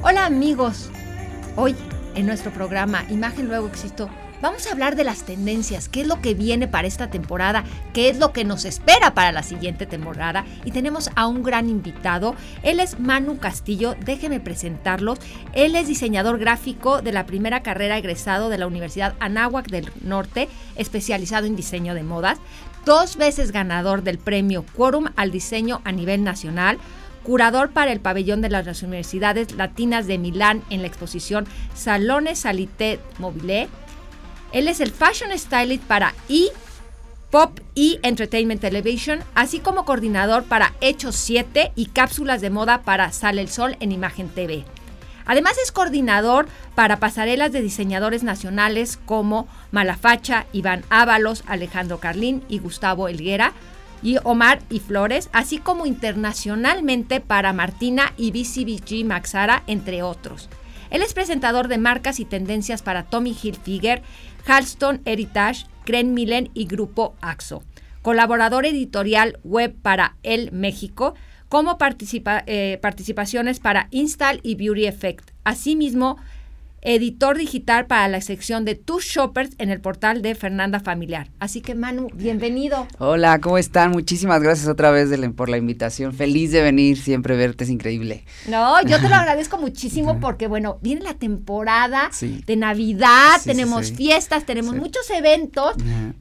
Hola amigos, hoy en nuestro programa Imagen Luego Existo vamos a hablar de las tendencias, qué es lo que viene para esta temporada, qué es lo que nos espera para la siguiente temporada. Y tenemos a un gran invitado, él es Manu Castillo, déjeme presentarlos, él es diseñador gráfico de la primera carrera egresado de la Universidad Anáhuac del Norte, especializado en diseño de modas, dos veces ganador del premio Quorum al diseño a nivel nacional, curador para el pabellón de las universidades latinas de Milán en la exposición Salones Salité Mobile. Él es el fashion stylist para E! Pop y Entertainment Television, así como coordinador para Hechos 7 y cápsulas de moda para Sale el Sol en Imagen TV. Además es coordinador para pasarelas de diseñadores nacionales como Malafacha, Iván Ábalos, Alejandro Carlín y Gustavo Elguera, y Omar y Flores, así como internacionalmente para Martina y BCBG Maxara, entre otros. Él es presentador de marcas y tendencias para Tommy Hilfiger, Halston Heritage, Cren Millen y Grupo AXO. Colaborador editorial web para El México, como eh, participaciones para Install y Beauty Effect. Asimismo, editor digital para la sección de Tus Shoppers en el portal de Fernanda Familiar. Así que Manu, bienvenido. Hola, ¿cómo están? Muchísimas gracias otra vez por la invitación. Feliz de venir, siempre verte es increíble. No, yo te lo agradezco muchísimo porque bueno, viene la temporada de Navidad, tenemos fiestas, tenemos muchos eventos.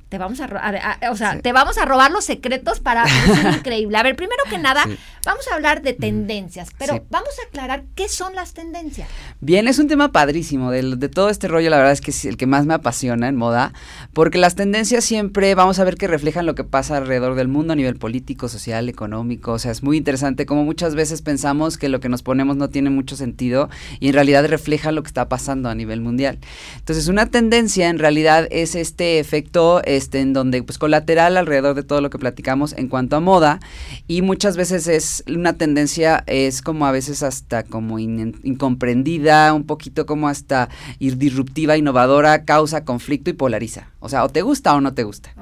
Te vamos a, o sea, te vamos a robar los secretos para es increíble. A ver, primero que nada, vamos a hablar de tendencias, pero vamos a aclarar qué son las tendencias. Bien, es un tema padrísimo de, todo este rollo, la verdad es que es el que más me apasiona en moda, porque las tendencias siempre vamos a ver que reflejan lo que pasa alrededor del mundo a nivel político, social, económico, o sea, es muy interesante como muchas veces pensamos que lo que nos ponemos no tiene mucho sentido y en realidad refleja lo que está pasando a nivel mundial. Entonces, una tendencia en realidad es este efecto este en donde pues colateral alrededor de todo lo que platicamos en cuanto a moda y muchas veces es una tendencia es como a veces hasta como incomprendida, un poquito como hasta ir disruptiva, innovadora, causa conflicto y polariza. O sea, o te gusta o no te gusta.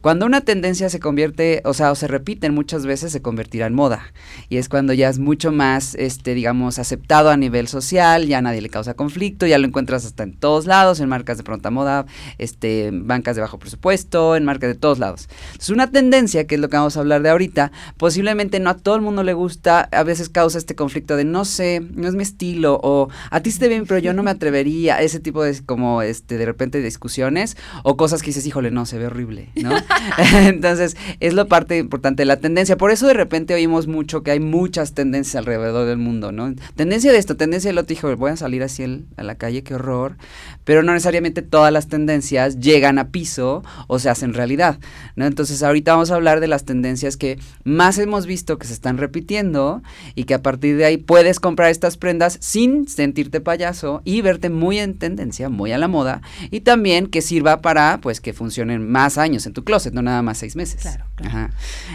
Cuando una tendencia se convierte, o sea, o se repiten muchas veces, se convertirá en moda. Y es cuando ya es mucho más, este, digamos, aceptado a nivel social, ya nadie le causa conflicto, ya lo encuentras hasta en todos lados, en marcas de pronta moda, este, bancas de bajo presupuesto, en marcas de todos lados. Es una tendencia, que es lo que vamos a hablar de ahorita, posiblemente no a todo el mundo le gusta, a veces causa este conflicto de no sé, no es mi estilo, o a ti se bien, pero yo no me atrevería, ese tipo de como este de repente discusiones o cosas que dices, híjole, no, se ve horrible, ¿no? Entonces, es lo parte importante de la tendencia. Por eso de repente oímos mucho que hay muchas tendencias alrededor del mundo, ¿no? Tendencia de esto, tendencia del otro, hijo, voy a salir así a la calle, qué horror. Pero no necesariamente todas las tendencias llegan a piso o se hacen realidad, ¿no? Entonces, ahorita vamos a hablar de las tendencias que más hemos visto que se están repitiendo y que a partir de ahí puedes comprar estas prendas sin sentirte payaso y verte muy en tendencia, muy a la moda, y también que sirva para, pues, que funcionen más años en tu closet, no nada más seis meses. Claro,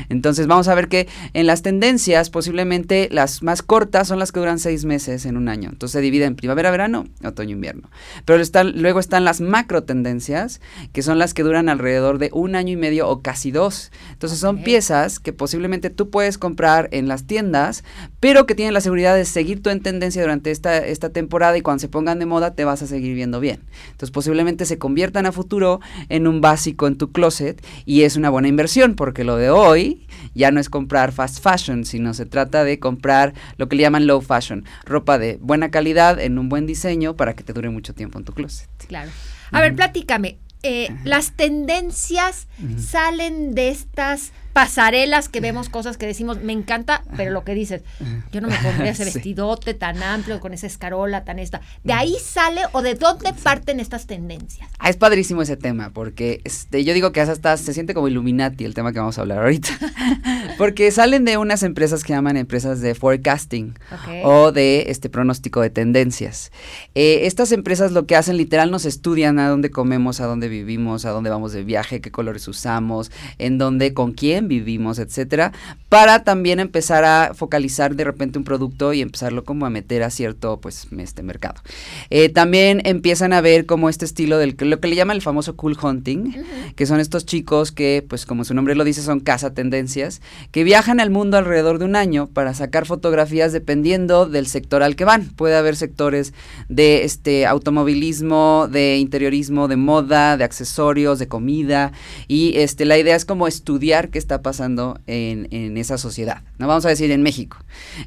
Entonces, vamos a ver que en las tendencias, posiblemente las más cortas son las que duran seis meses en un año. Entonces, se divide en primavera, verano, otoño, invierno. Pero están, luego están las macro tendencias, que son las que duran alrededor de un año y medio o casi dos. Entonces, son piezas que posiblemente tú puedes comprar en las tiendas, pero que tienen la seguridad de seguir tú en tendencia durante esta, esta temporada y cuando se pongan de moda te vas a seguir viendo bien. Entonces posiblemente se conviertan a futuro en un básico en tu closet y es una buena inversión porque lo de hoy ya no es comprar fast fashion, sino se trata de comprar lo que le llaman low fashion, ropa de buena calidad en un buen diseño para que te dure mucho tiempo en tu closet. Claro. A ver, platícame, eh, las tendencias salen de estas pasarelas que vemos cosas que decimos, me encanta, pero lo que dices, yo no me pondría ese vestidote tan amplio, con esa escarola tan esta. ¿De ahí sale o de dónde parten estas tendencias? Ah, es padrísimo ese tema, porque este, yo digo que hasta se siente como Illuminati el tema que vamos a hablar ahorita. porque salen de unas empresas que llaman empresas de forecasting o de este pronóstico de tendencias. Eh, estas empresas lo que hacen literal nos estudian a dónde comemos, a dónde vivimos, a dónde vamos de viaje, qué colores usamos, en dónde, con quién vivimos, etcétera, para también empezar a focalizar de repente un producto y empezarlo como a meter a cierto, pues, este mercado. Eh, también empiezan a ver como este estilo del, lo que le llaman el famoso cool hunting, que son estos chicos que, pues, como su nombre lo dice, son casa tendencias, que viajan al mundo alrededor de un año para sacar fotografías dependiendo del sector al que van. Puede haber sectores de este automovilismo, de interiorismo, de moda, de accesorios, de comida, y este, la idea es como estudiar qué está pasando en, en esa sociedad, no vamos a decir en México.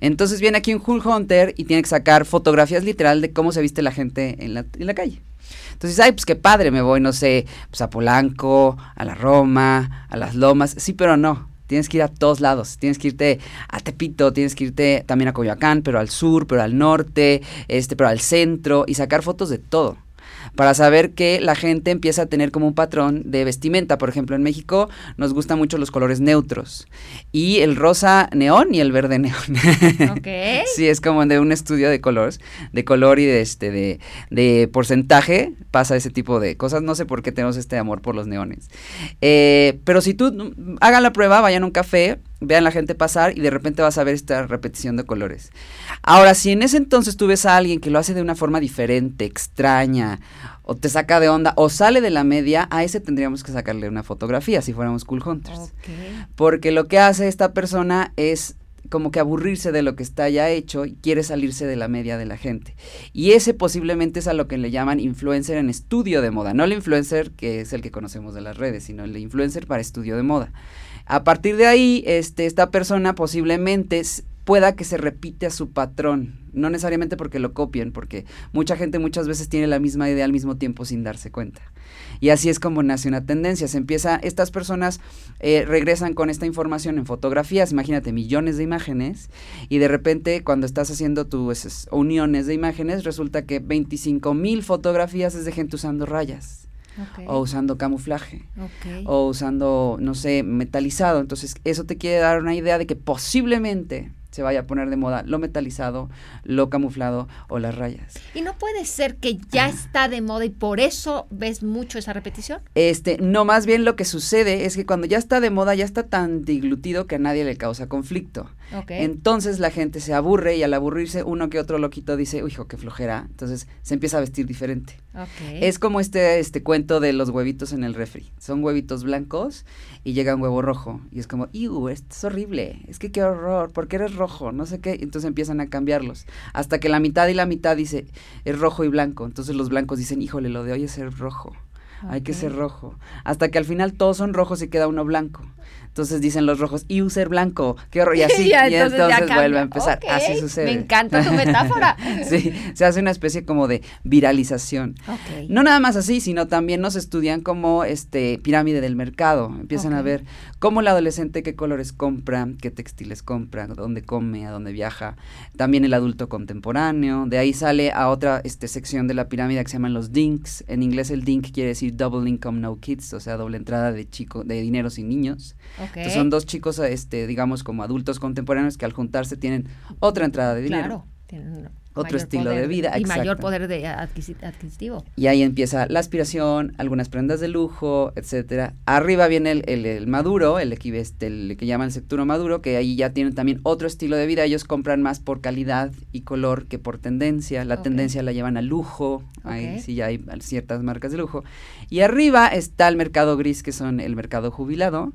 Entonces viene aquí un cool hunter y tiene que sacar fotografías literal de cómo se viste la gente en la, en la calle. Entonces, ay, pues qué padre, me voy, no sé, pues a Polanco, a la Roma, a las Lomas. Sí, pero no. Tienes que ir a todos lados. Tienes que irte a Tepito, tienes que irte también a Coyoacán, pero al sur, pero al norte, este, pero al centro y sacar fotos de todo para saber que la gente empieza a tener como un patrón de vestimenta. Por ejemplo, en México nos gustan mucho los colores neutros y el rosa neón y el verde neón. Ok. sí, es como de un estudio de colores, de color y de este de, de porcentaje pasa ese tipo de cosas. No sé por qué tenemos este amor por los neones. Eh, pero si tú mm, hagan la prueba, vayan a un café, vean la gente pasar y de repente vas a ver esta repetición de colores. Ahora, si en ese entonces tú ves a alguien que lo hace de una forma diferente, extraña, o te saca de onda, o sale de la media, a ese tendríamos que sacarle una fotografía si fuéramos cool hunters. Porque lo que hace esta persona es como que aburrirse de lo que está ya hecho y quiere salirse de la media de la gente. Y ese posiblemente es a lo que le llaman influencer en estudio de moda. No el influencer que es el que conocemos de las redes, sino el influencer para estudio de moda. A partir de ahí, este, esta persona posiblemente pueda que se repite a su patrón, no necesariamente porque lo copien, porque mucha gente muchas veces tiene la misma idea al mismo tiempo sin darse cuenta. Y así es como nace una tendencia. Se empieza, estas personas eh, regresan con esta información en fotografías, imagínate millones de imágenes, y de repente cuando estás haciendo tus uniones de imágenes, resulta que 25 mil fotografías es de gente usando rayas, O usando camuflaje, o usando, no sé, metalizado. Entonces, eso te quiere dar una idea de que posiblemente se vaya a poner de moda lo metalizado, lo camuflado o las rayas. Y no puede ser que ya está de moda y por eso ves mucho esa repetición. Este, no, más bien lo que sucede es que cuando ya está de moda, ya está tan diglutido que a nadie le causa conflicto. Entonces la gente se aburre y al aburrirse uno que otro loquito dice, uy, hijo, qué flojera. Entonces se empieza a vestir diferente. Es como este, este cuento de los huevitos en el refri. Son huevitos blancos y llega un huevo rojo. Y es como, ¡iu! Esto es horrible. Es que qué horror. ¿Por qué eres rojo? No sé qué. Entonces empiezan a cambiarlos. Hasta que la mitad y la mitad dice, es rojo y blanco. Entonces los blancos dicen, híjole, lo de hoy es ser rojo. Hay que ser rojo. Hasta que al final todos son rojos y queda uno blanco. Entonces dicen los rojos, y ser blanco, qué horror, y así, y entonces vuelve a empezar. Así sucede. me encanta tu metáfora. sí, se hace una especie como de viralización. No nada más así, sino también nos estudian como este pirámide del mercado. Empiezan a ver cómo el adolescente qué colores compra, qué textiles compra, dónde come, a dónde viaja. También el adulto contemporáneo. De ahí sale a otra este, sección de la pirámide que se llaman los dinks. En inglés el dink quiere decir double income no kids, o sea, doble entrada de chico de dinero sin niños. Entonces son dos chicos, este, digamos, como adultos contemporáneos que al juntarse tienen otra entrada de dinero. Claro. tienen Otro estilo poder de vida, Y mayor poder de adquisi- adquisitivo. Y ahí empieza la aspiración, algunas prendas de lujo, etcétera. Arriba viene el, el- el maduro, el, este, el que llaman sector maduro, que ahí ya tienen también otro estilo de vida. Ellos compran más por calidad y color que por tendencia. La tendencia la llevan a lujo. Ahí sí ya hay ciertas marcas de lujo. Y arriba está el mercado gris, que son el mercado jubilado,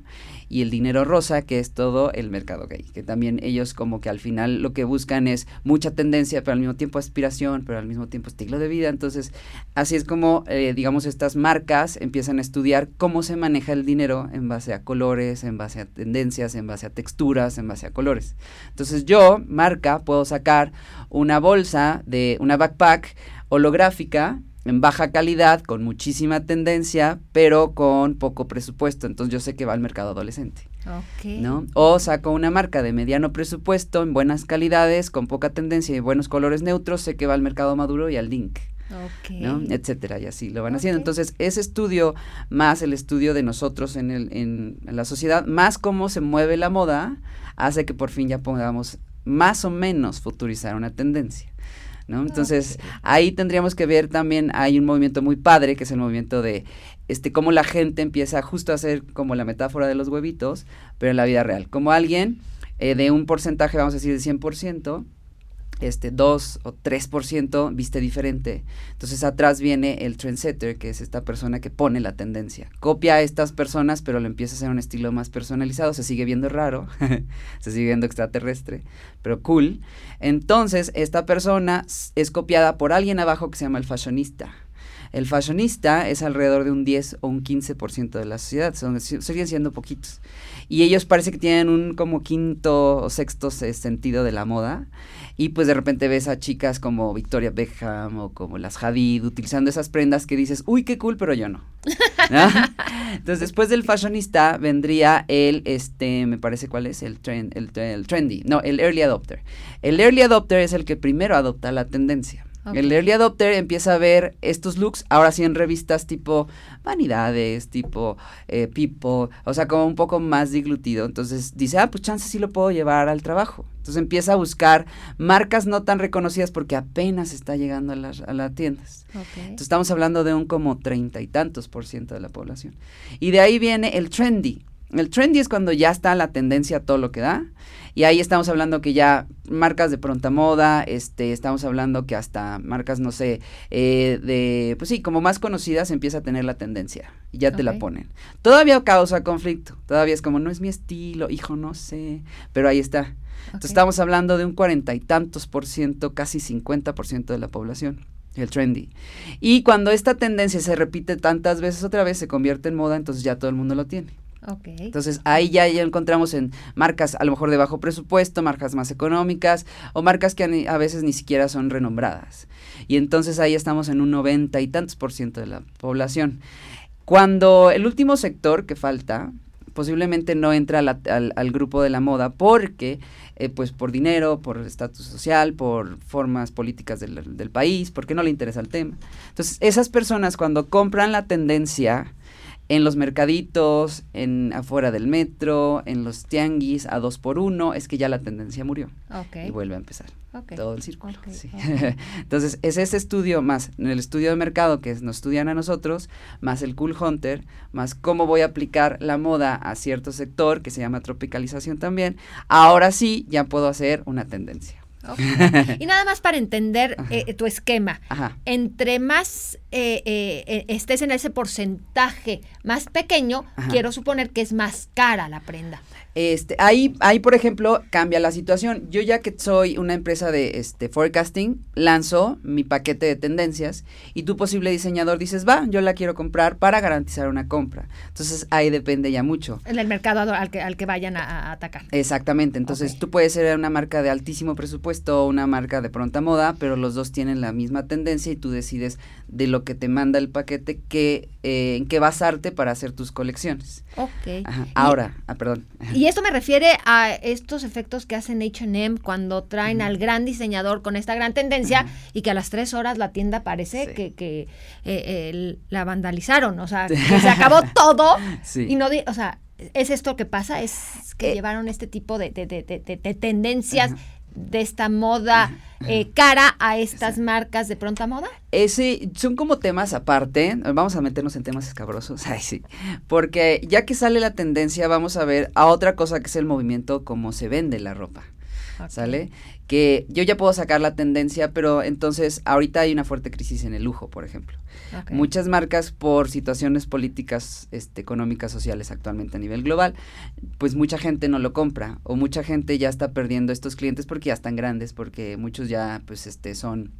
y el dinero rosa, que es todo el mercado gay. Que también ellos como que al final lo que buscan es mucha tendencia, pero al mismo tiempo aspiración, pero al mismo tiempo estilo de vida. Entonces, así es como, eh, digamos, estas marcas empiezan a estudiar cómo se maneja el dinero en base a colores, en base a tendencias, en base a texturas, en base a colores. Entonces yo, marca, puedo sacar una bolsa de una backpack holográfica en baja calidad, con muchísima tendencia, pero con poco presupuesto. Entonces yo sé que va al mercado adolescente. Ok. ¿no? O saco una marca de mediano presupuesto, en buenas calidades, con poca tendencia y buenos colores neutros, sé que va al mercado maduro y al link, Ok. ¿no? Etcétera, y así lo van haciendo. Entonces, ese estudio, más el estudio de nosotros en, el, en la sociedad, más cómo se mueve la moda, hace que por fin ya podamos más o menos futurizar una tendencia. ¿No? Entonces, ahí tendríamos que ver también, hay un movimiento muy padre, que es el movimiento de este, cómo la gente empieza justo a hacer como la metáfora de los huevitos, pero en la vida real. Como alguien eh, de un porcentaje, vamos a decir, de 100%, este 2 o 3% viste diferente. Entonces atrás viene el trendsetter, que es esta persona que pone la tendencia. Copia a estas personas, pero lo empieza a hacer un estilo más personalizado. Se sigue viendo raro, se sigue viendo extraterrestre, pero cool. Entonces esta persona es copiada por alguien abajo que se llama el fashionista. El fashionista es alrededor de un 10 o un 15% de la sociedad, son, siguen siendo poquitos. Y ellos parece que tienen un como quinto o sexto sentido de la moda y pues de repente ves a chicas como Victoria Beckham o como las Hadid utilizando esas prendas que dices, uy, qué cool, pero yo no. Entonces después del fashionista vendría el, este, me parece cuál es, el, trend, el, el trendy, no, el early adopter. El early adopter es el que primero adopta la tendencia. El early adopter empieza a ver estos looks, ahora sí en revistas tipo Vanidades, tipo eh, People, o sea, como un poco más diglutido. Entonces dice, ah, pues chance sí lo puedo llevar al trabajo. Entonces empieza a buscar marcas no tan reconocidas porque apenas está llegando a las, a tiendas. Entonces estamos hablando de un como treinta y tantos por ciento de la población. Y de ahí viene el trendy. El trendy es cuando ya está la tendencia a todo lo que da. Y ahí estamos hablando que ya marcas de pronta moda, este, estamos hablando que hasta marcas, no sé, eh, de, pues sí, como más conocidas empieza a tener la tendencia y ya te la ponen. Todavía causa conflicto, todavía es como, no es mi estilo, hijo, no sé, pero ahí está. Entonces estamos hablando de un cuarenta y tantos por ciento, casi cincuenta por ciento de la población el trendy. Y cuando esta tendencia se repite tantas veces otra vez, se convierte en moda, entonces ya todo el mundo lo tiene. Entonces ahí ya, ya encontramos en marcas a lo mejor de bajo presupuesto, marcas más económicas o marcas que a, veces ni siquiera son renombradas. Y entonces ahí estamos en un noventa y tantos por ciento de la población. Cuando el último sector que falta, posiblemente no entra al, grupo de la moda porque, eh, pues por dinero, por estatus social, por formas políticas del, del, país, porque no le interesa el tema. Entonces, esas personas cuando compran la tendencia, en los mercaditos, en afuera del metro, en los tianguis a dos por uno, es que ya la tendencia murió. Y vuelve a empezar. Todo el círculo. Entonces, es ese estudio más el estudio de mercado que nos estudian a nosotros, más el Cool Hunter, más cómo voy a aplicar la moda a cierto sector, que se llama tropicalización también. Ahora sí, ya puedo hacer una tendencia. y nada más para entender eh, tu esquema. Entre más eh, eh, estés en ese porcentaje más pequeño, quiero suponer que es más cara la prenda. Este, ahí, ahí, por ejemplo, cambia la situación. Yo ya que soy una empresa de este, forecasting, lanzo mi paquete de tendencias y tu posible diseñador dices, va, yo la quiero comprar para garantizar una compra. Entonces ahí depende ya mucho. En el mercado al que, al que vayan a, atacar. Exactamente. Entonces tú puedes ser una marca de altísimo presupuesto o una marca de pronta moda, pero los dos tienen la misma tendencia y tú decides de lo que te manda el paquete que, eh, en qué basarte para hacer tus colecciones. Ok. Ahora, ah, perdón. Y esto me refiere a estos efectos que hacen H&M cuando traen al gran diseñador con esta gran tendencia y que a las tres horas la tienda parece que, que eh, la vandalizaron, o sea, que se acabó todo y no, o sea, ¿es esto que pasa? ¿Es que eh, llevaron este tipo de, de, de, tendencias? De esta moda eh, cara a estas marcas de pronta moda? Ese, son como temas aparte, vamos a meternos en temas escabrosos, ay sí, porque ya que sale la tendencia vamos a ver a otra cosa que es el movimiento como se vende la ropa. ¿Sale? Que yo ya puedo sacar la tendencia, pero entonces ahorita hay una fuerte crisis en el lujo, por ejemplo. Muchas marcas por situaciones políticas, este, económicas, sociales actualmente a nivel global, pues mucha gente no lo compra o mucha gente ya está perdiendo estos clientes porque ya están grandes, porque muchos ya pues este son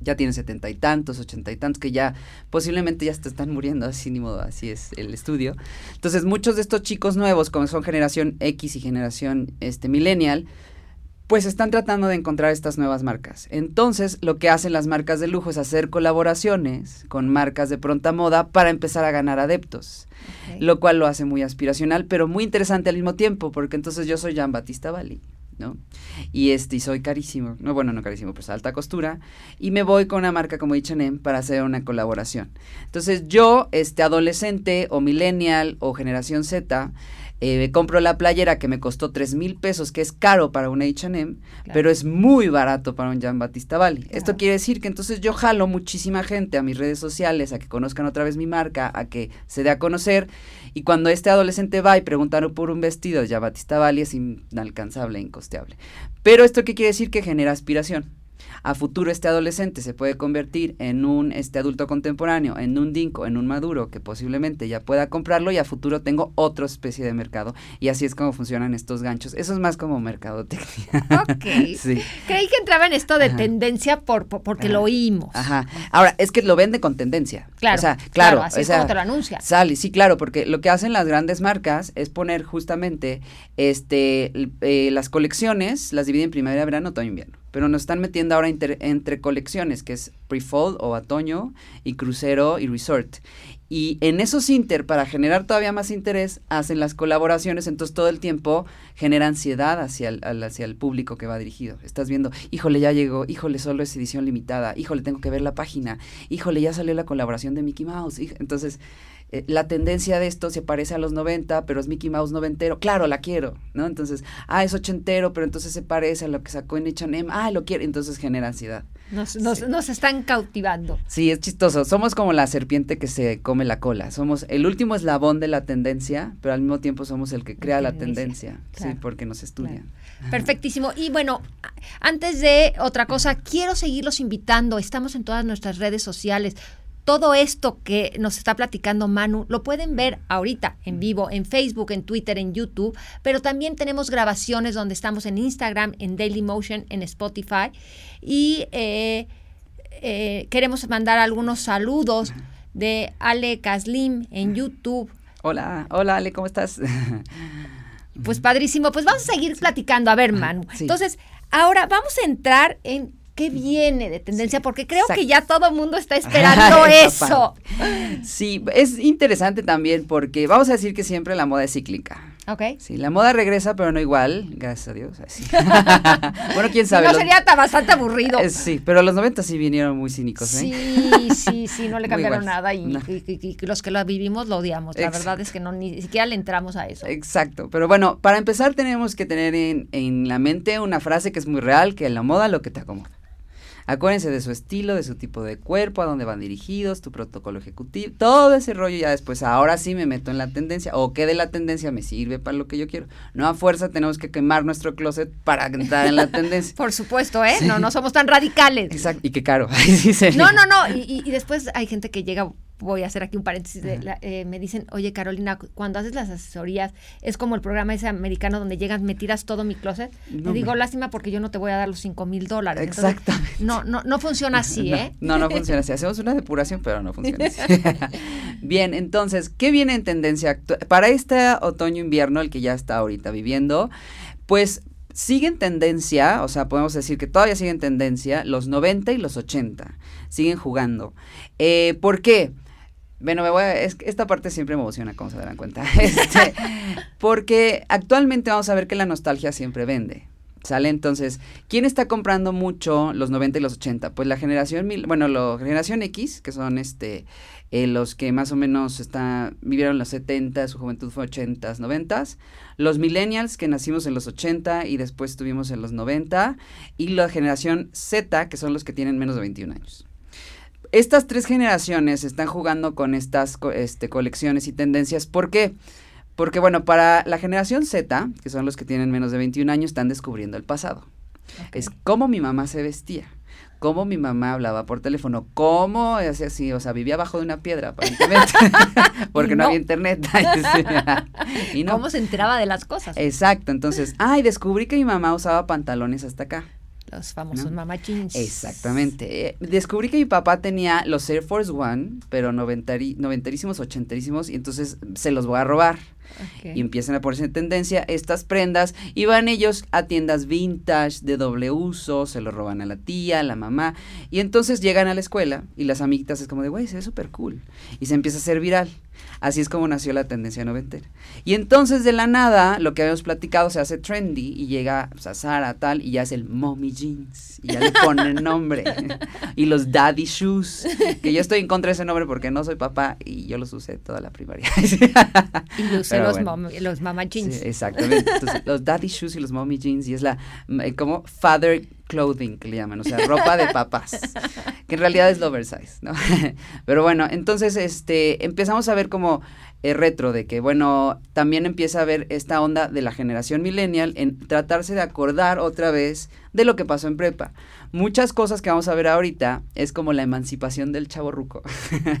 ya tienen setenta y tantos, ochenta y tantos, que ya posiblemente ya te están muriendo, así ni modo, así es el estudio. Entonces, muchos de estos chicos nuevos, como son generación X y generación este millennial, pues están tratando de encontrar estas nuevas marcas. Entonces, lo que hacen las marcas de lujo es hacer colaboraciones con marcas de pronta moda para empezar a ganar adeptos, lo cual lo hace muy aspiracional, pero muy interesante al mismo tiempo, porque entonces yo soy Jean Batista Bali. ¿no? Y este, y soy carísimo, no, bueno, no carísimo, pues alta costura, y me voy con una marca como H&M para hacer una colaboración. Entonces, yo, este, adolescente o millennial o generación Z, eh, compro la playera que me costó tres mil pesos, que es caro para un H&M, pero es muy barato para un Jean Batista Bali. Esto quiere decir que entonces yo jalo muchísima gente a mis redes sociales, a que conozcan otra vez mi marca, a que se dé a conocer, y cuando este adolescente va y pregunta por un vestido de Jean Batista Bali es inalcanzable, incosteable. Pero esto qué quiere decir que genera aspiración a futuro este adolescente se puede convertir en un este adulto contemporáneo, en un dinco, en un maduro que posiblemente ya pueda comprarlo y a futuro tengo otra especie de mercado y así es como funcionan estos ganchos. Eso es más como mercadotecnia. Ok. sí. Creí que entraba en esto de tendencia por, porque lo oímos. Ajá. Ahora, es que lo vende con tendencia. Claro. O sea, claro. así es como te lo anuncia. Sale, sí, claro, porque lo que hacen las grandes marcas es poner justamente este eh, las colecciones, las dividen en primavera, verano, otoño, invierno pero nos están metiendo ahora entre colecciones, que es pre-fall o otoño, y crucero y resort. Y en esos inter, para generar todavía más interés, hacen las colaboraciones, entonces todo el tiempo genera ansiedad hacia el, hacia el público que va dirigido. Estás viendo, híjole, ya llegó, híjole, solo es edición limitada, híjole, tengo que ver la página, híjole, ya salió la colaboración de Mickey Mouse. Entonces, eh, la tendencia de esto se parece a los 90, pero es Mickey Mouse noventero, claro, la quiero, ¿no? Entonces, ah, es ochentero, pero entonces se parece a lo que sacó en H&M, ah, lo quiero, entonces genera ansiedad. Nos, nos, están cautivando. Sí, es chistoso, somos como la serpiente que se come la cola, somos el último eslabón de la tendencia, pero al mismo tiempo somos el que crea la tendencia, sí, porque nos estudian. Perfectísimo. Y bueno, antes de otra cosa, quiero seguirlos invitando. Estamos en todas nuestras redes sociales todo esto que nos está platicando Manu lo pueden ver ahorita en vivo en Facebook, en Twitter, en YouTube, pero también tenemos grabaciones donde estamos en Instagram, en Dailymotion, en Spotify y eh, eh, queremos mandar algunos saludos de Ale Kaslim en YouTube. Hola, hola Ale, ¿cómo estás? Pues padrísimo, pues vamos a seguir platicando. A ver, Manu. Entonces, ahora vamos a entrar en qué viene de tendencia, porque creo que ya todo el mundo está esperando eso. Sí, es interesante también porque vamos a decir que siempre la moda es cíclica. Ok. Sí, la moda regresa, pero no igual, gracias a Dios. bueno, quién sabe. No sería bastante aburrido. Eh, sí, pero los 90 sí vinieron muy cínicos, ¿eh? Sí, sí, sí, no le cambiaron nada y, los que lo vivimos lo odiamos. La verdad es que no ni siquiera le entramos a eso. Exacto, pero bueno, para empezar tenemos que tener en, en la mente una frase que es muy real, que la moda lo que te acomoda. Acuérdense de su estilo, de su tipo de cuerpo, a dónde van dirigidos, tu protocolo ejecutivo, todo ese rollo ya después, ahora sí me meto en la tendencia, o qué de la tendencia me sirve para lo que yo quiero. No a fuerza tenemos que quemar nuestro closet para entrar en la tendencia. Por supuesto, ¿eh? No, no somos tan radicales. Exacto, y qué caro. no, no, no, y, y después hay gente que llega voy a hacer aquí un paréntesis, eh, me dicen, oye Carolina, cuando haces las asesorías, es como el programa ese americano donde llegas, me tiras todo mi closet. No, digo, lástima porque yo no te voy a dar los cinco mil dólares. Exactamente. no, no, no funciona así, ¿eh? No, no funciona así. Hacemos una depuración, pero no funciona así. Bien, entonces, ¿qué viene en tendencia para este otoño-invierno, el que ya está ahorita viviendo? Pues sigue en tendencia, o sea, podemos decir que todavía sigue en tendencia los 90 y los 80, siguen jugando. Eh, ¿Por qué? Bueno, me voy a, esta parte siempre me emociona, como se darán cuenta. Este, porque actualmente vamos a ver que la nostalgia siempre vende. ¿Sale? Entonces, ¿quién está comprando mucho los 90 y los 80? Pues la generación, mil, bueno, la generación X, que son este, eh, los que más o menos está, vivieron los 70, su juventud fue 80, 90, los millennials que nacimos en los 80 y después estuvimos en los 90, y la generación Z, que son los que tienen menos de 21 años estas tres generaciones están jugando con estas este, colecciones y tendencias. ¿Por qué? Porque, bueno, para la generación Z, que son los que tienen menos de 21 años, están descubriendo el pasado. Es cómo mi mamá se vestía, cómo mi mamá hablaba por teléfono, cómo hacía así, o sea, vivía abajo de una piedra, aparentemente, porque no. había internet. y no. ¿Cómo se enteraba de las cosas? Exacto, entonces, ay, descubrí que mi mamá usaba pantalones hasta acá. Los famosos ¿no? Exactamente. Eh, descubrí que mi papá tenía los Air Force One, pero noventerísimos, ochenterísimos, y entonces se los voy a robar. Y empiezan a ponerse en tendencia estas prendas y van ellos a tiendas vintage de doble uso, se lo roban a la tía, a la mamá y entonces llegan a la escuela y las amiguitas es como de, güey, se ve súper cool y se empieza a hacer viral. Así es como nació la tendencia noventera. Y entonces de la nada, lo que habíamos platicado se hace trendy y llega pues, a Sara tal y ya es el mommy jeans y ya le ponen nombre. y los daddy shoes, que yo estoy en contra de ese nombre porque no soy papá y yo los usé toda la primaria. y de los, los mama jeans. Sí, exactamente. Entonces, los daddy shoes y los mommy jeans y es la, eh, como father clothing que le llaman, o sea, ropa de papás, que en realidad es oversize, ¿no? Pero bueno, entonces este empezamos a ver como el retro de que bueno, también empieza a ver esta onda de la generación millennial en tratarse de acordar otra vez de lo que pasó en prepa muchas cosas que vamos a ver ahorita es como la emancipación del chavo ruco.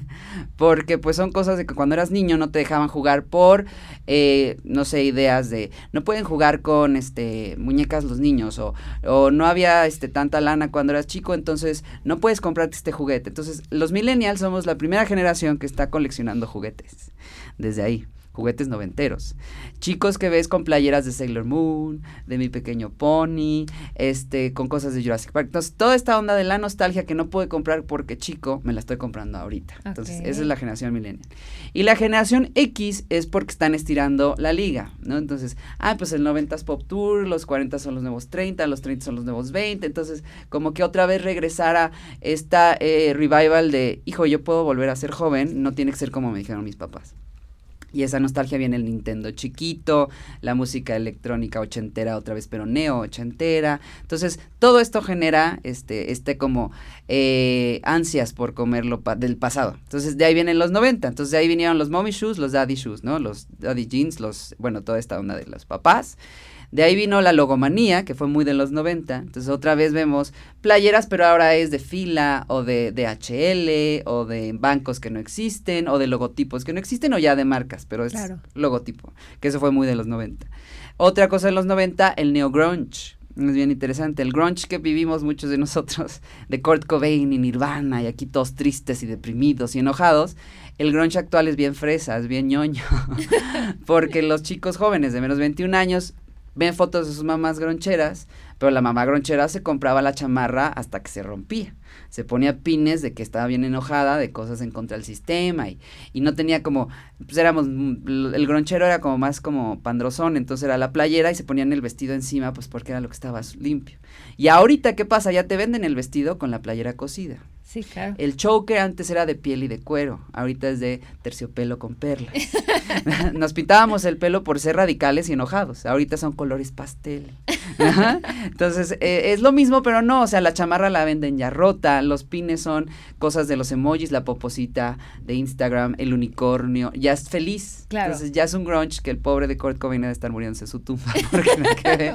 Porque pues son cosas de que cuando eras niño no te dejaban jugar por, eh, no sé, ideas de, no pueden jugar con este muñecas los niños o, o no había este tanta lana cuando eras chico, entonces no puedes comprarte este juguete. Entonces los millennials somos la primera generación que está coleccionando juguetes desde ahí juguetes noventeros. Chicos que ves con playeras de Sailor Moon, de Mi Pequeño Pony, este, con cosas de Jurassic Park. Entonces, toda esta onda de la nostalgia que no pude comprar porque chico, me la estoy comprando ahorita. Entonces, esa es la generación millennial. Y la generación X es porque están estirando la liga, ¿no? Entonces, ah, pues el 90 es Pop Tour, los 40 son los nuevos 30, los 30 son los nuevos 20. Entonces, como que otra vez regresara esta eh, revival de, hijo, yo puedo volver a ser joven, no tiene que ser como me dijeron mis papás. Y esa nostalgia viene el Nintendo chiquito, la música electrónica ochentera otra vez, pero neo ochentera. Entonces, todo esto genera este, este como eh, ansias por comerlo del pasado. Entonces, de ahí vienen los 90. Entonces, de ahí vinieron los mommy shoes, los daddy shoes, ¿no? Los daddy jeans, los, bueno, toda esta onda de los papás. De ahí vino la logomanía, que fue muy de los 90. Entonces otra vez vemos playeras, pero ahora es de fila o de, de HL o de bancos que no existen o de logotipos que no existen o ya de marcas, pero es logotipo, que eso fue muy de los 90. Otra cosa de los 90, el neo grunge. Es bien interesante. El grunge que vivimos muchos de nosotros, de Kurt Cobain y Nirvana, y aquí todos tristes y deprimidos y enojados. El grunge actual es bien fresa, es bien ñoño. Porque los chicos jóvenes de menos 21 años ven fotos de sus mamás groncheras, pero la mamá gronchera se compraba la chamarra hasta que se rompía. Se ponía pines de que estaba bien enojada de cosas en contra del sistema y, y no tenía como, pues éramos, el gronchero era como más como pandrozón, entonces era la playera y se ponían el vestido encima pues porque era lo que estaba limpio. Y ahorita, ¿qué pasa? Ya te venden el vestido con la playera cosida. Sí, claro. El choker antes era de piel y de cuero, ahorita es de terciopelo con perlas. Nos pintábamos el pelo por ser radicales y enojados, ahorita son colores pastel. Entonces, eh, es lo mismo, pero no, o sea, la chamarra la venden ya rota, los pines son cosas de los emojis, la poposita de Instagram, el unicornio, ya es feliz. Claro. Entonces, ya es un grunge que el pobre de Kurt Cobain debe estar muriéndose en su tumba, porque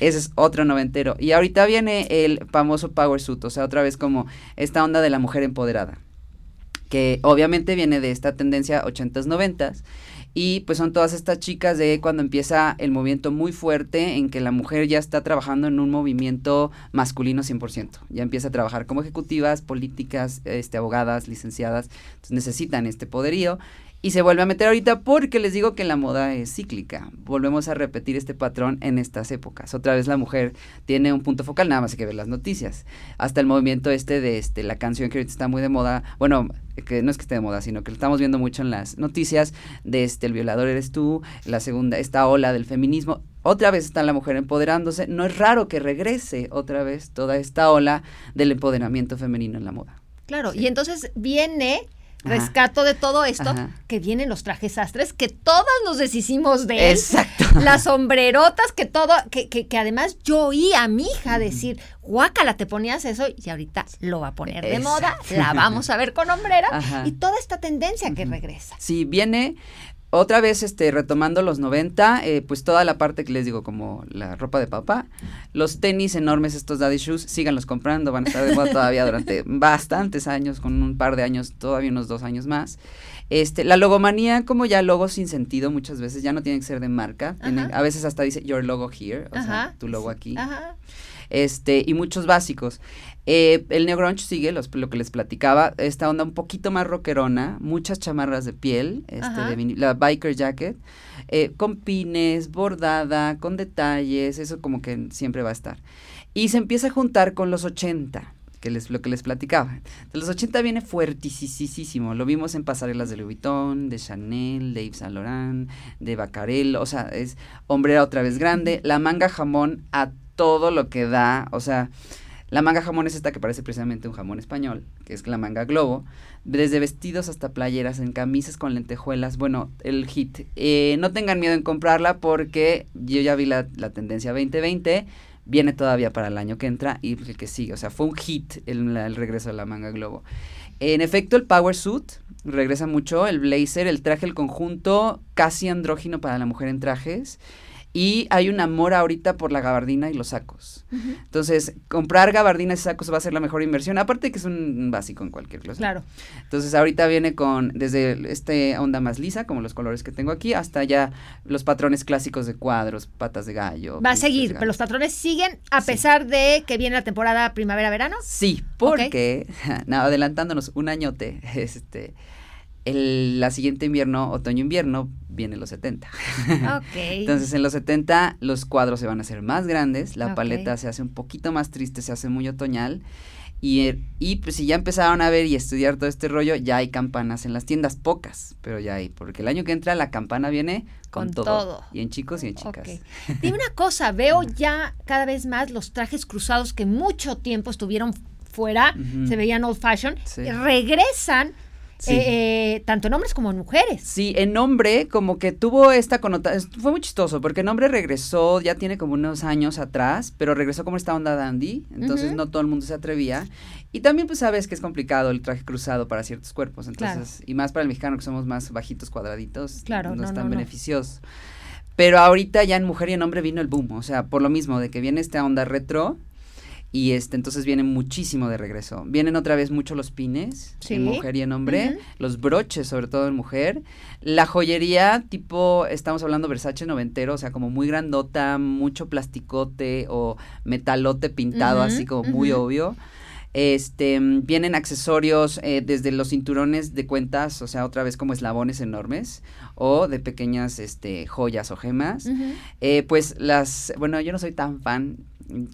Ese es otro noventero. Y ahorita viene el famoso power suit, o sea, otra vez como esta onda de la mujer empoderada, que obviamente viene de esta tendencia 80s, 90s, y pues son todas estas chicas de cuando empieza el movimiento muy fuerte en que la mujer ya está trabajando en un movimiento masculino 100%. Ya empieza a trabajar como ejecutivas, políticas, este, abogadas, licenciadas. Necesitan este poderío y se vuelve a meter ahorita porque les digo que la moda es cíclica. Volvemos a repetir este patrón en estas épocas. Otra vez la mujer tiene un punto focal, nada más hay que ver las noticias. Hasta el movimiento este de este la canción que ahorita está muy de moda, bueno, que no es que esté de moda, sino que lo estamos viendo mucho en las noticias de este el violador eres tú, la segunda esta ola del feminismo. Otra vez está la mujer empoderándose. No es raro que regrese otra vez toda esta ola del empoderamiento femenino en la moda. Claro, y entonces viene rescato de todo esto, que vienen los trajes sastres, que todas nos deshicimos de él. Exacto. Las sombrerotas, que todo, que, que, que además yo oí a mi hija decir, guácala, te ponías eso y ahorita lo va a poner de moda, la vamos a ver con hombrera y toda esta tendencia que regresa. Sí, viene otra vez, este, retomando los 90, eh, pues toda la parte que les digo, como la ropa de papá, los tenis enormes, estos daddy shoes, síganlos comprando, van a estar de moda todavía durante bastantes años, con un par de años, todavía unos dos años más. Este, la logomanía, como ya logo sin sentido muchas veces, ya no tiene que ser de marca, a veces hasta dice your logo here, o sea, tu logo aquí. Ajá este, y muchos básicos. Eh, el Neo Grunge sigue los, lo que les platicaba, esta onda un poquito más rockerona, muchas chamarras de piel, este, de la biker jacket, eh, con pines, bordada, con detalles, eso como que siempre va a estar. Y se empieza a juntar con los 80 que les, lo que les platicaba. De los 80 viene fuertísimo. Lo vimos en pasarelas de Louis Vuitton, de Chanel, de Yves Saint Laurent, de Baccarel. O sea, es hombrera otra vez grande. La manga jamón a todo lo que da, o sea, La manga jamón es esta que parece precisamente un jamón español, que es la manga globo. Desde vestidos hasta playeras, en camisas con lentejuelas. Bueno, el hit. Eh, no tengan miedo en comprarla porque yo ya vi la, la tendencia 2020 viene todavía para el año que entra y el que sigue. O sea, fue un hit el, el, regreso de la manga globo. En efecto, el power suit regresa mucho, el blazer, el traje, el conjunto, casi andrógino para la mujer en trajes. Y hay un amor ahorita por la gabardina y los sacos. Entonces, comprar gabardinas y sacos va a ser la mejor inversión. Aparte que es un básico en cualquier closet. Claro. Entonces, ahorita viene con desde este onda más lisa, como los colores que tengo aquí, hasta ya los patrones clásicos de cuadros, patas de gallo. Va a seguir, pero los patrones siguen a sí. pesar de que viene la temporada primavera-verano. Sí, porque, okay. no, adelantándonos un añote, este el, la siguiente invierno, otoño-invierno, viene los 70. Okay. Entonces, en los 70 los cuadros se van a hacer más grandes, la okay. paleta se hace un poquito más triste, se hace muy otoñal. Y, y pues si ya empezaron a ver y estudiar todo este rollo, ya hay campanas en las tiendas, pocas, pero ya hay, porque el año que entra la campana viene con, con todo, todo, Y en chicos y en chicas. Okay. Dime una cosa, veo ya cada vez más los trajes cruzados que mucho tiempo estuvieron fuera, uh -huh. se veían old fashion, sí. regresan Sí. Eh, tanto en hombres como en mujeres. Sí, en hombre como que tuvo esta connotación, fue muy chistoso porque en hombre regresó, ya tiene como unos años atrás, pero regresó como esta onda dandy, entonces uh -huh. no todo el mundo se atrevía. Y también pues sabes que es complicado el traje cruzado para ciertos cuerpos, entonces, claro. y más para el mexicano que somos más bajitos, cuadraditos, claro, no, no es tan no, beneficioso. Pero ahorita ya en mujer y en hombre vino el boom, o sea, por lo mismo de que viene esta onda retro, y este entonces viene muchísimo de regreso. Vienen otra vez mucho los pines sí. en mujer y en hombre, uh -huh. los broches sobre todo en mujer, la joyería tipo estamos hablando Versace noventero, o sea, como muy grandota, mucho plasticote o metalote pintado uh -huh. así como uh -huh. muy obvio. Este, vienen accesorios eh, desde los cinturones de cuentas, o sea, otra vez como eslabones enormes, o de pequeñas este, joyas o gemas. eh, pues las, bueno, yo no soy tan fan,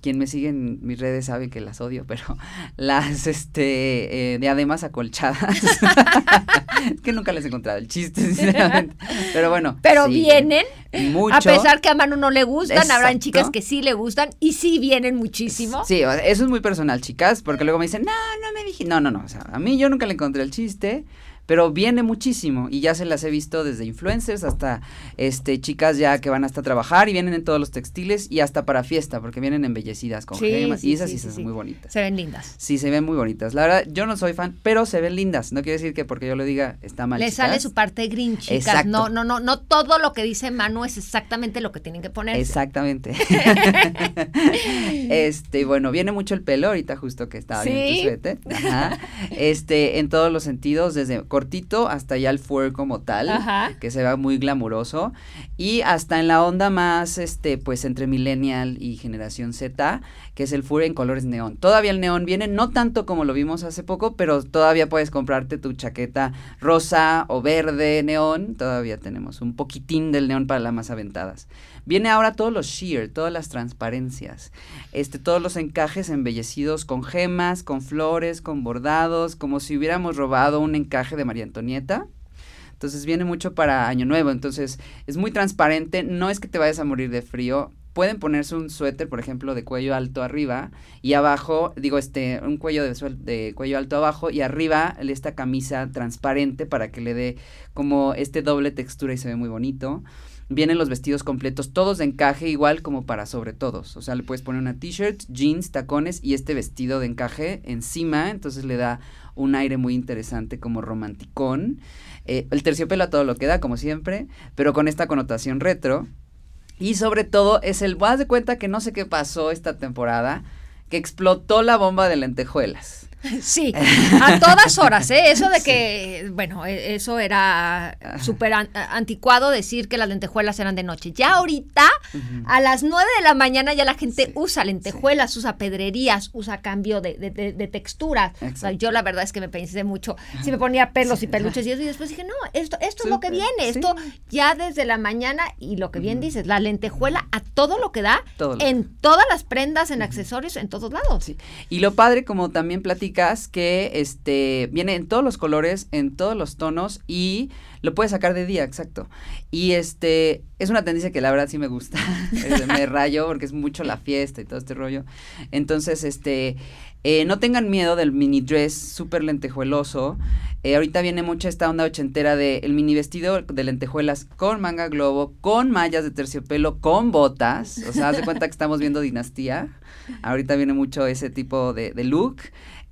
quien me sigue en mis redes sabe que las odio, pero las este eh, diademas acolchadas. es que nunca les he encontrado el chiste, sinceramente. Pero bueno. Pero sí, vienen. Mucho. A pesar que a Manu no le gustan, Exacto. habrán chicas que sí le gustan y sí vienen muchísimo. Sí, eso es muy personal, chicas, porque luego me dicen, no, no me dije. No, no, no. O sea, a mí yo nunca le encontré el chiste pero viene muchísimo y ya se las he visto desde influencers hasta este chicas ya que van hasta trabajar y vienen en todos los textiles y hasta para fiesta porque vienen embellecidas con sí, gemas sí, y esas sí, sí, son muy bonitas. Se ven lindas. Sí, se ven muy bonitas. La verdad, yo no soy fan, pero se ven lindas. No quiere decir que porque yo lo diga está mal. Le chicas. sale su parte green, chicas. Exacto. No, no, no, no todo lo que dice Manu es exactamente lo que tienen que poner. Exactamente. este, bueno, viene mucho el pelo ahorita justo que estaba bien tu suéter. Ajá. Este, en todos los sentidos, desde cortito hasta ya el fur como tal, Ajá. que se va muy glamuroso y hasta en la onda más este pues entre millennial y generación Z, que es el fur en colores neón. Todavía el neón viene no tanto como lo vimos hace poco, pero todavía puedes comprarte tu chaqueta rosa o verde neón, todavía tenemos un poquitín del neón para las más aventadas. Viene ahora todos los sheer, todas las transparencias, este, todos los encajes embellecidos con gemas, con flores, con bordados, como si hubiéramos robado un encaje de María Antonieta. Entonces viene mucho para Año Nuevo, entonces es muy transparente, no es que te vayas a morir de frío. Pueden ponerse un suéter, por ejemplo, de cuello alto arriba y abajo, digo, este, un cuello de, de cuello alto abajo y arriba esta camisa transparente para que le dé como este doble textura y se ve muy bonito vienen los vestidos completos, todos de encaje, igual como para sobre todos. O sea, le puedes poner una t-shirt, jeans, tacones y este vestido de encaje encima, entonces le da un aire muy interesante como romanticón. Eh, el terciopelo a todo lo que da, como siempre, pero con esta connotación retro. Y sobre todo es el, vas de cuenta que no sé qué pasó esta temporada, que explotó la bomba de lentejuelas. Sí, a todas horas, ¿eh? Eso de que, sí. bueno, e, eso era súper an anticuado decir que las lentejuelas eran de noche. Ya ahorita, uh -huh. a las 9 de la mañana ya la gente sí, usa lentejuelas, sí. usa pedrerías, usa cambio de, de, de, de texturas. O sea, yo la verdad es que me pensé mucho, si me ponía pelos y peluches y eso, y después dije, no, esto, esto es lo que viene, esto ya desde la mañana, y lo que bien uh -huh. dices, la lentejuela a todo lo que da, todo en todas las prendas, en accesorios, en todos lados. Y lo padre, como también platicamos, que este viene en todos los colores, en todos los tonos y lo puedes sacar de día, exacto. Y este es una tendencia que la verdad sí me gusta. me rayo porque es mucho la fiesta y todo este rollo. Entonces, este eh, no tengan miedo del mini dress súper lentejueloso. Eh, ahorita viene mucha esta onda ochentera de el mini vestido de lentejuelas con manga globo, con mallas de terciopelo, con botas. O sea, haz de cuenta que estamos viendo dinastía. Ahorita viene mucho ese tipo de look.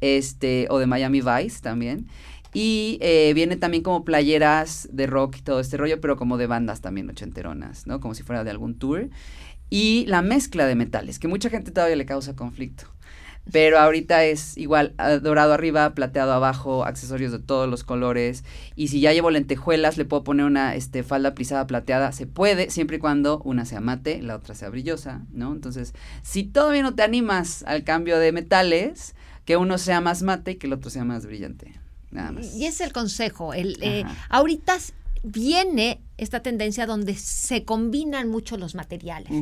Este, o de Miami Vice también. Y eh, viene también como playeras de rock y todo este rollo, pero como de bandas también ochenteronas, ¿no? Como si fuera de algún tour. Y la mezcla de metales, que mucha gente todavía le causa conflicto. Pero ahorita es igual, ah, dorado arriba, plateado abajo, accesorios de todos los colores. Y si ya llevo lentejuelas, le puedo poner una este, falda plisada plateada. Se puede, siempre y cuando una sea mate, la otra sea brillosa, ¿no? Entonces, si todavía no te animas al cambio de metales, que uno sea más mate y que el otro sea más brillante. Nada más. Y es el consejo. El, eh, ahorita viene esta tendencia donde se combinan mucho los materiales.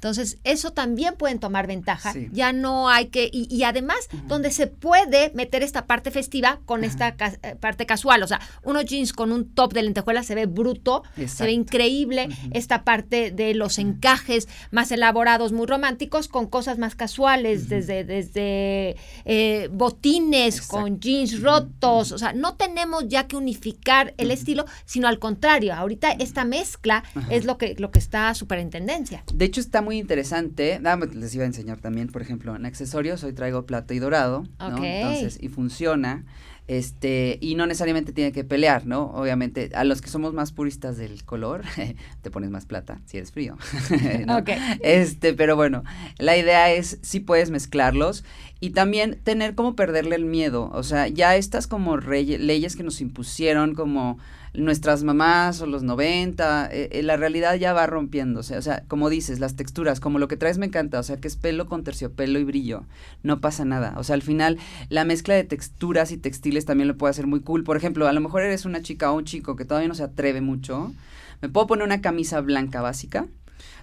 Entonces, eso también pueden tomar ventaja. Ya no hay que, y, además, donde se puede meter esta parte festiva con esta eh, parte casual. O sea, unos jeans con un top de lentejuela se ve bruto, se ve increíble. Esta parte de los encajes más elaborados, muy románticos, con cosas más casuales, desde, desde eh, botines con jeans rotos. O sea, no tenemos ya que unificar el estilo, sino al contrario. Ahorita esta mezcla es lo que, lo que está súper en tendencia. De hecho, está muy muy interesante. Dame, les iba a enseñar también, por ejemplo, en accesorios hoy traigo plata y dorado, ¿no? Entonces, y funciona. Este, y no necesariamente tiene que pelear, ¿no? Obviamente, a los que somos más puristas del color, te pones más plata si eres frío. Este, pero bueno, la idea es si puedes mezclarlos y también tener como perderle el miedo. O sea, ya estas como leyes que nos impusieron como nuestras mamás o los 90, eh, eh, la realidad ya va rompiéndose. O sea, como dices, las texturas, como lo que traes me encanta, o sea, que es pelo con terciopelo y brillo, no pasa nada. O sea, al final la mezcla de texturas y textiles también lo puede hacer muy cool. Por ejemplo, a lo mejor eres una chica o un chico que todavía no se atreve mucho. Me puedo poner una camisa blanca básica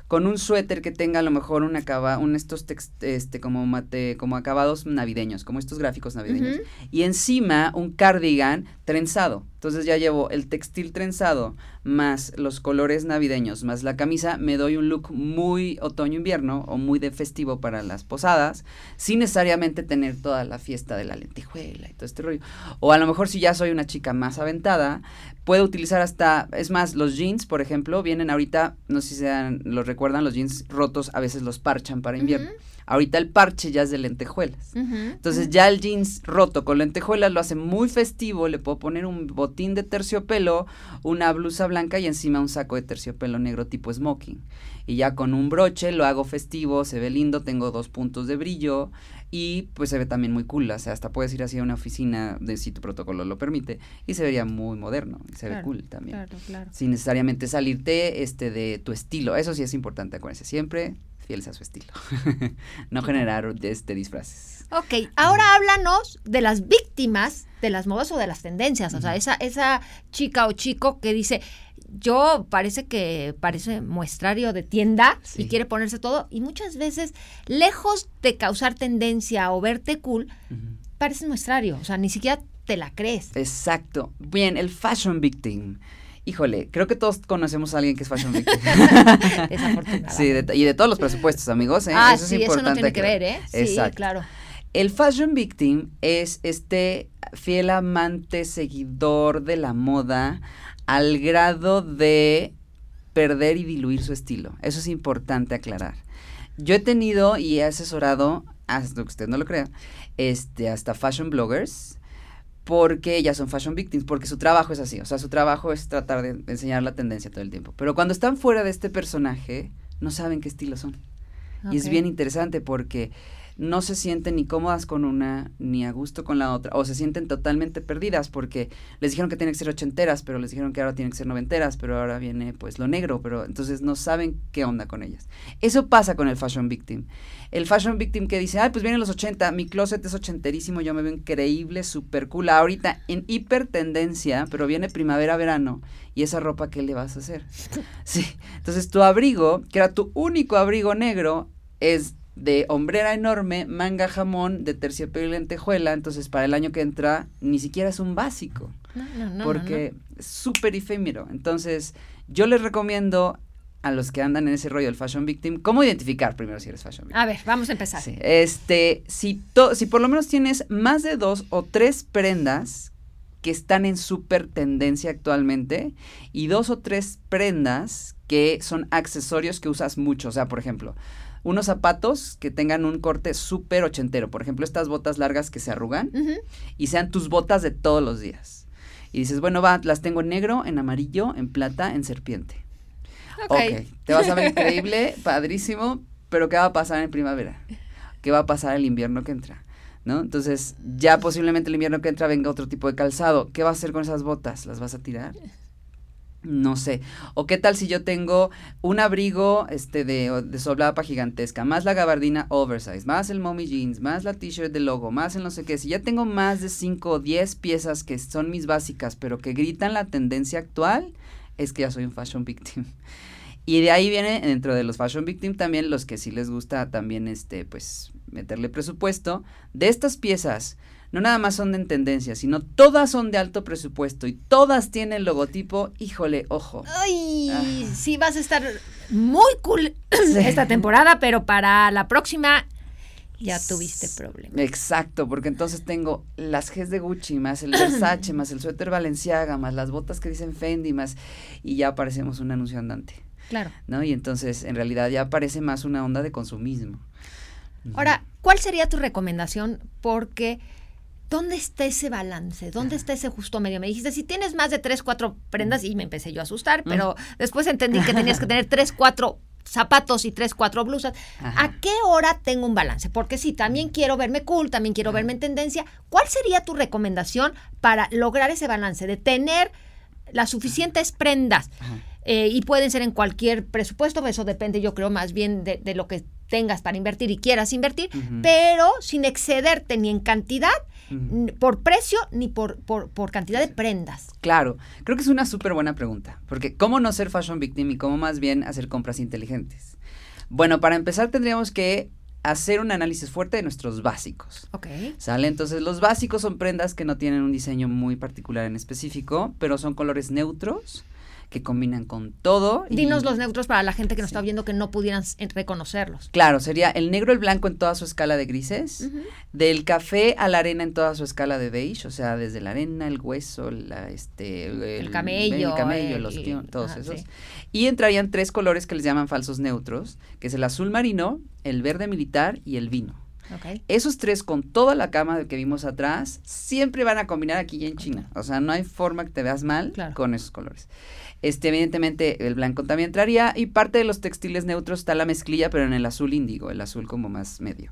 con un suéter que tenga a lo mejor un acaba, un estos este como mate, como acabados navideños, como estos gráficos navideños, y encima un cardigan trenzado. Entonces ya llevo el textil trenzado más los colores navideños más la camisa, me doy un look muy otoño-invierno o muy de festivo para las posadas, sin necesariamente tener toda la fiesta de la lentejuela y todo este rollo. O a lo mejor si ya soy una chica más aventada, puedo utilizar hasta, es más, los jeans, por ejemplo, vienen ahorita, no sé si sean, los recuerdan, los jeans rotos a veces los parchan para invierno. Ahorita el parche ya es de lentejuelas. Entonces ya el jeans roto con lentejuelas lo hace muy festivo. Le puedo poner un botín de terciopelo, una blusa blanca y encima un saco de terciopelo negro tipo smoking. Y ya con un broche lo hago festivo, se ve lindo, tengo dos puntos de brillo y pues se ve también muy cool. O sea, hasta puedes ir así a una oficina de si tu protocolo lo permite y se vería muy moderno y se ve cool también. Claro, claro. Sin necesariamente salirte este de tu estilo. Eso sí es importante, acuérdense. Siempre fieles a su estilo. no generar este disfraces. Ok, ahora háblanos de las víctimas de las modas o de las tendencias. O sea, esa, esa chica o chico que dice, yo parece que parece muestrario de tienda y quiere ponerse todo. Y muchas veces, lejos de causar tendencia o verte cool, parece muestrario. O sea, ni siquiera te la crees. Exacto. Bien, el fashion victim. Híjole, creo que todos conocemos a alguien que es fashion victim. sí, y de todos los presupuestos, amigos. ¿eh? Ah, eso sí, eso no tiene que ver, ¿eh? Sí, claro. El fashion victim es este fiel amante, seguidor de la moda, al grado de perder y diluir su estilo. Eso es importante aclarar. Yo he tenido y he asesorado, hasta que usted no lo crea, este, hasta fashion bloggers, porque ellas son fashion victims, porque su trabajo es así, o sea, su trabajo es tratar de enseñar la tendencia todo el tiempo. Pero cuando están fuera de este personaje, no saben qué estilo son. Y es bien interesante porque no se sienten ni cómodas con una ni a gusto con la otra, o se sienten totalmente perdidas porque les dijeron que tienen que ser ochenteras, pero les dijeron que ahora tienen que ser noventeras, pero ahora viene pues lo negro, pero entonces no saben qué onda con ellas. Eso pasa con el fashion victim. El fashion victim que dice, ay, pues vienen los 80, mi closet es ochenterísimo, yo me veo increíble, súper cool, ahorita en hiper tendencia, pero viene primavera, verano, y esa ropa, ¿qué le vas a hacer? Sí, entonces tu abrigo, que era tu único abrigo negro, es de hombrera enorme, manga jamón, de terciopelo y lentejuela, entonces para el año que entra ni siquiera es un básico. No, no, no, porque es súper efímero. Entonces, yo les recomiendo a los que andan en ese rollo del fashion victim, ¿cómo identificar primero si eres fashion victim? A ver, vamos a empezar. Sí, este, si, to- si por lo menos tienes más de dos o tres prendas que están en súper tendencia actualmente y dos o tres prendas que son accesorios que usas mucho, o sea, por ejemplo, unos zapatos que tengan un corte súper ochentero, por ejemplo, estas botas largas que se arrugan y sean tus botas de todos los días. Y dices, bueno, va, las tengo en negro, en amarillo, en plata, en serpiente. Ok. Ok, te vas a ver increíble, padrísimo, pero ¿qué va a pasar en primavera? ¿Qué va a pasar el invierno que entra? ¿No? Entonces, ya posiblemente el invierno que entra venga otro tipo de calzado. ¿Qué vas a hacer con esas botas? ¿Las vas a tirar? No sé. O qué tal si yo tengo un abrigo este de, de solapa gigantesca, más la gabardina oversize, más el mommy jeans, más la t-shirt de logo, más el no sé qué. Si ya tengo más de 5 o 10 piezas que son mis básicas, pero que gritan la tendencia actual, es que ya soy un fashion victim. Y de ahí viene dentro de los fashion victim también los que sí les gusta también este pues meterle presupuesto de estas piezas. No nada más son de en tendencia, sino todas son de alto presupuesto y todas tienen logotipo, híjole, ojo. Ay, Ah. sí vas a estar muy cool esta temporada, pero para la próxima ya tuviste problema. Exacto, porque entonces tengo las Gs de Gucci, más el Versace, más el suéter Valenciaga, más las botas que dicen Fendi, más y ya parecemos un anuncio andante, Claro. ¿no? Y entonces en realidad ya parece más una onda de consumismo. Ahora, ¿cuál sería tu recomendación? Porque, ¿dónde está ese balance? ¿Dónde está ese justo medio? Me dijiste, si tienes más de tres, cuatro prendas, y me empecé yo a asustar, pero después entendí que tenías que tener tres, cuatro zapatos y tres, cuatro blusas. Ajá. ¿A qué hora tengo un balance? Porque sí, también quiero verme cool, también quiero verme en tendencia. ¿Cuál sería tu recomendación para lograr ese balance? De tener las suficientes prendas. Eh, y pueden ser en cualquier presupuesto, eso depende yo creo más bien de, de lo que tengas para invertir y quieras invertir, pero sin excederte ni en cantidad, Por precio, ni por, por, por cantidad de prendas. Claro, creo que es una súper buena pregunta, porque ¿cómo no ser fashion victim y cómo más bien hacer compras inteligentes? Bueno, para empezar tendríamos que hacer un análisis fuerte de nuestros básicos. Ok. ¿Sale? Entonces los básicos son prendas que no tienen un diseño muy particular en específico, pero son colores neutros que combinan con todo. y- Dinos los neutros para la gente que nos Sí. está viendo que no pudieran reconocerlos. Claro, sería el negro, el blanco en toda su escala de grises, del café a la arena en toda su escala de beige, o sea, desde la arena, el hueso, la, este, el, camello, el camello, el- los pion- todos ajá, esos. sí. Y entrarían tres colores que les llaman falsos neutros, que es el azul marino, el verde militar y el vino. Ok. Esos tres con toda la cama que vimos atrás, siempre van a combinar aquí y en China. O sea, no hay forma que te veas mal Claro. con esos colores. Este, evidentemente, el blanco también entraría. Y parte de los textiles neutros está la mezclilla, pero en el azul índigo, el azul como más medio.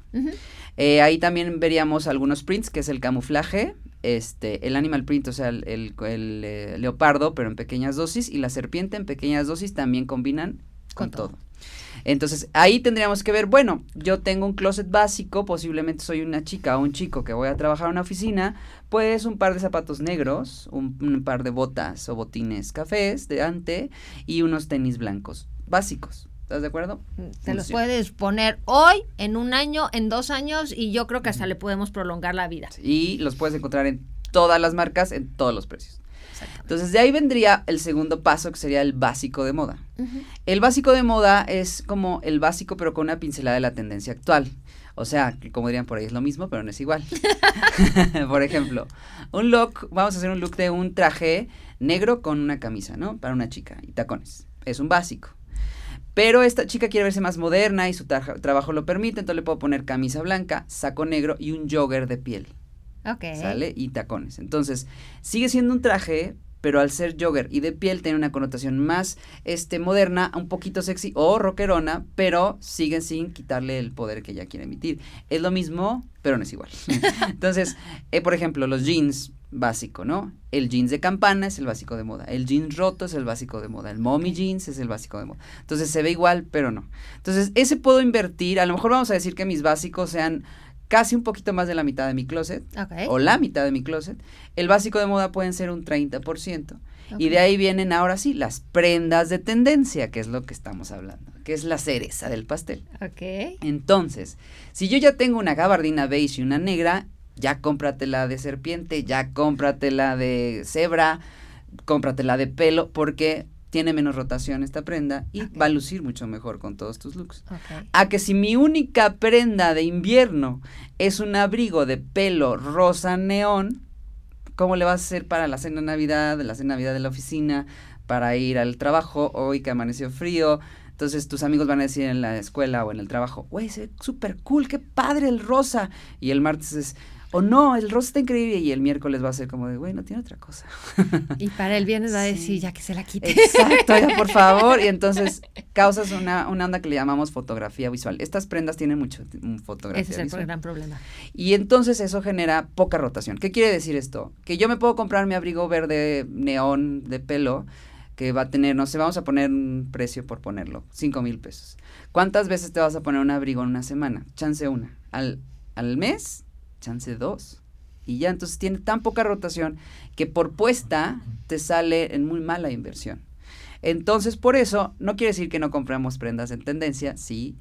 Eh, ahí también veríamos algunos prints, que es el camuflaje, este, el animal print, o sea, el, el- el, eh, leopardo, pero en pequeñas dosis, y la serpiente en pequeñas dosis también combinan Con con, todo. todo. Entonces, ahí tendríamos que ver, bueno, yo tengo un closet básico, posiblemente soy una chica o un chico que voy a trabajar en una oficina, pues un par de zapatos negros, un, un par de botas o botines cafés de ante y unos tenis blancos básicos. ¿Estás de acuerdo? Te los puedes poner hoy, en un año, en dos años, y yo creo que hasta le podemos prolongar la vida. Y los puedes encontrar en todas las marcas, en todos los precios. Entonces, de ahí vendría el segundo paso, que sería el básico de moda. El básico de moda es como el básico, pero con una pincelada de la tendencia actual. O sea, como dirían por ahí, es lo mismo, pero no es igual. por ejemplo, un look, vamos a hacer un look de un traje negro con una camisa, ¿no? Para una chica y tacones. Es un básico. Pero esta chica quiere verse más moderna y su trabajo lo permite, entonces le puedo poner camisa blanca, saco negro y un jogger de piel. Ok. ¿Sale? Y tacones. Entonces, sigue siendo un traje, pero al ser jogger y de piel tiene una connotación más este, moderna, un poquito sexy o rockerona, pero sigue sin quitarle el poder que ella quiere emitir. Es lo mismo, pero no es igual. Entonces, eh, por ejemplo, los jeans básico, ¿no? El jeans de campana es el básico de moda, el jeans roto es el básico de moda, el mommy jeans es el básico de moda. Entonces se ve igual, pero no. Entonces, ese puedo invertir, a lo mejor vamos a decir que mis básicos sean casi un poquito más de la mitad de mi closet Ok. o la mitad de mi closet. El básico de moda pueden ser un 30%. Y de ahí vienen ahora sí las prendas de tendencia, que es lo que estamos hablando, que es la cereza del pastel. Ok. Entonces, si yo ya tengo una gabardina beige y una negra, ya cómpratela de serpiente, ya cómpratela de cebra, cómpratela de pelo, porque tiene menos rotación esta prenda y va a lucir mucho mejor con todos tus looks. Ok. A que si mi única prenda de invierno es un abrigo de pelo rosa neón, ¿cómo le vas a hacer para la cena de Navidad, la cena de Navidad de la oficina, para ir al trabajo hoy que amaneció frío? Entonces tus amigos van a decir en la escuela o en el trabajo, güey, se ve súper cool, qué padre el rosa. Y el martes es, o no, el rosa está increíble. Y el miércoles va a ser como de, güey, no tiene otra cosa. Y para el viernes va a Sí. decir ya que se la quite. Exacto, ya por favor. Y entonces causas una, una onda que le llamamos fotografía visual. Estas prendas tienen mucho mm, fotografía Ese es el gran problema. Y entonces eso genera poca rotación. ¿Qué quiere decir esto? Que yo me puedo comprar mi abrigo verde neón de pelo que va a tener, no sé, vamos a poner un precio por ponerlo, cinco mil pesos. ¿Cuántas veces te vas a poner un abrigo en una semana? Chance una. Al, al mes, chance dos. Y ya entonces tiene tan poca rotación que por puesta te sale en muy mala inversión. Entonces, por eso, no quiere decir que no compramos prendas en tendencia, sí,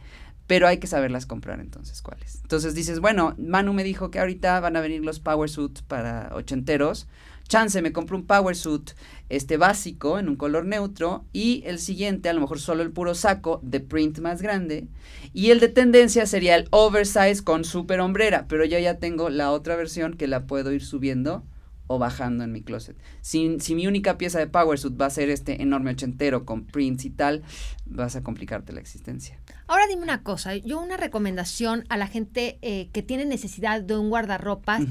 pero hay que saberlas comprar entonces cuáles. Entonces dices, bueno, Manu me dijo que ahorita van a venir los power suit para ochenteros. Chance, me compro un power suit este básico en un color neutro y el siguiente, a lo mejor solo el puro saco de print más grande y el de tendencia sería el oversize con super hombrera, pero yo ya tengo la otra versión que la puedo ir subiendo o bajando en mi closet. Si, si mi única pieza de power suit va a ser este enorme ochentero con prints y tal, vas a complicarte la existencia. Ahora dime una cosa, yo una recomendación a la gente eh, que tiene necesidad de un guardarropas.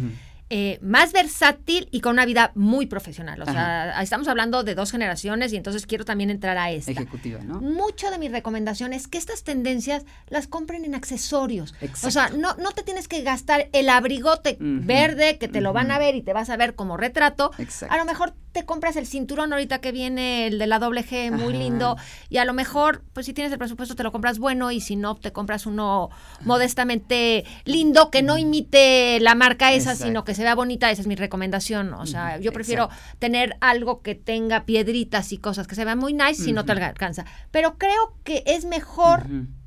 Eh, más versátil y con una vida muy profesional. O sea, estamos hablando de dos generaciones y entonces quiero también entrar a esta. Ejecutiva, ¿no? Mucho de mi recomendación es que estas tendencias las compren en accesorios. Exacto. O sea, no, no te tienes que gastar el abrigote verde que te lo van a ver y te vas a ver como retrato. Exacto. A lo mejor te compras el cinturón ahorita que viene el de la doble G, muy Ajá. lindo. Y a lo mejor, pues si tienes el presupuesto, te lo compras bueno. Y si no, te compras uno modestamente lindo que no imite la marca esa, Exacto. sino que se vea bonita. Esa es mi recomendación. O sea, yo prefiero exacto. tener algo que tenga piedritas y cosas que se vean muy nice si no te alcanza. Pero creo que es mejor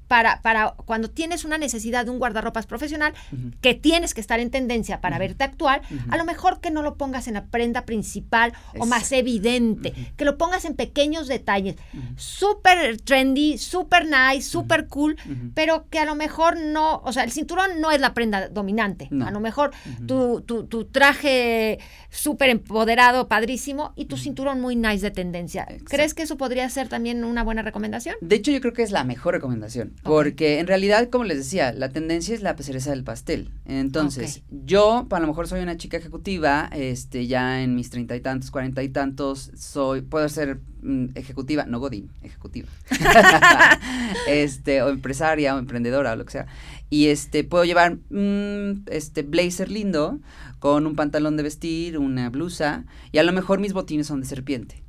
para, para cuando tienes una necesidad de un guardarropas profesional, que tienes que estar en tendencia para verte actual, Ujú. a lo mejor que no lo pongas en la prenda principal o más evidente, que lo pongas en pequeños detalles. Súper trendy, súper nice, súper cool, pero que a lo mejor no, o sea, el cinturón no es la prenda dominante. No. A lo mejor tu, tu, tu traje súper empoderado, padrísimo, y tu cinturón muy nice de tendencia. Exacto. ¿Crees que eso podría ser también una buena recomendación? De hecho, yo creo que es la mejor recomendación, porque en realidad, como les decía, la tendencia es la cereza del pastel. Entonces, yo, a lo mejor soy una chica ejecutiva, este, ya en mis treinta y tantos, cuarenta y tantos, soy, puedo ser mm, ejecutiva, no godín, ejecutiva, este, o empresaria, o emprendedora, o lo que sea, y este, puedo llevar, mm, este, blazer lindo, con un pantalón de vestir, una blusa, y a lo mejor mis botines son de serpiente.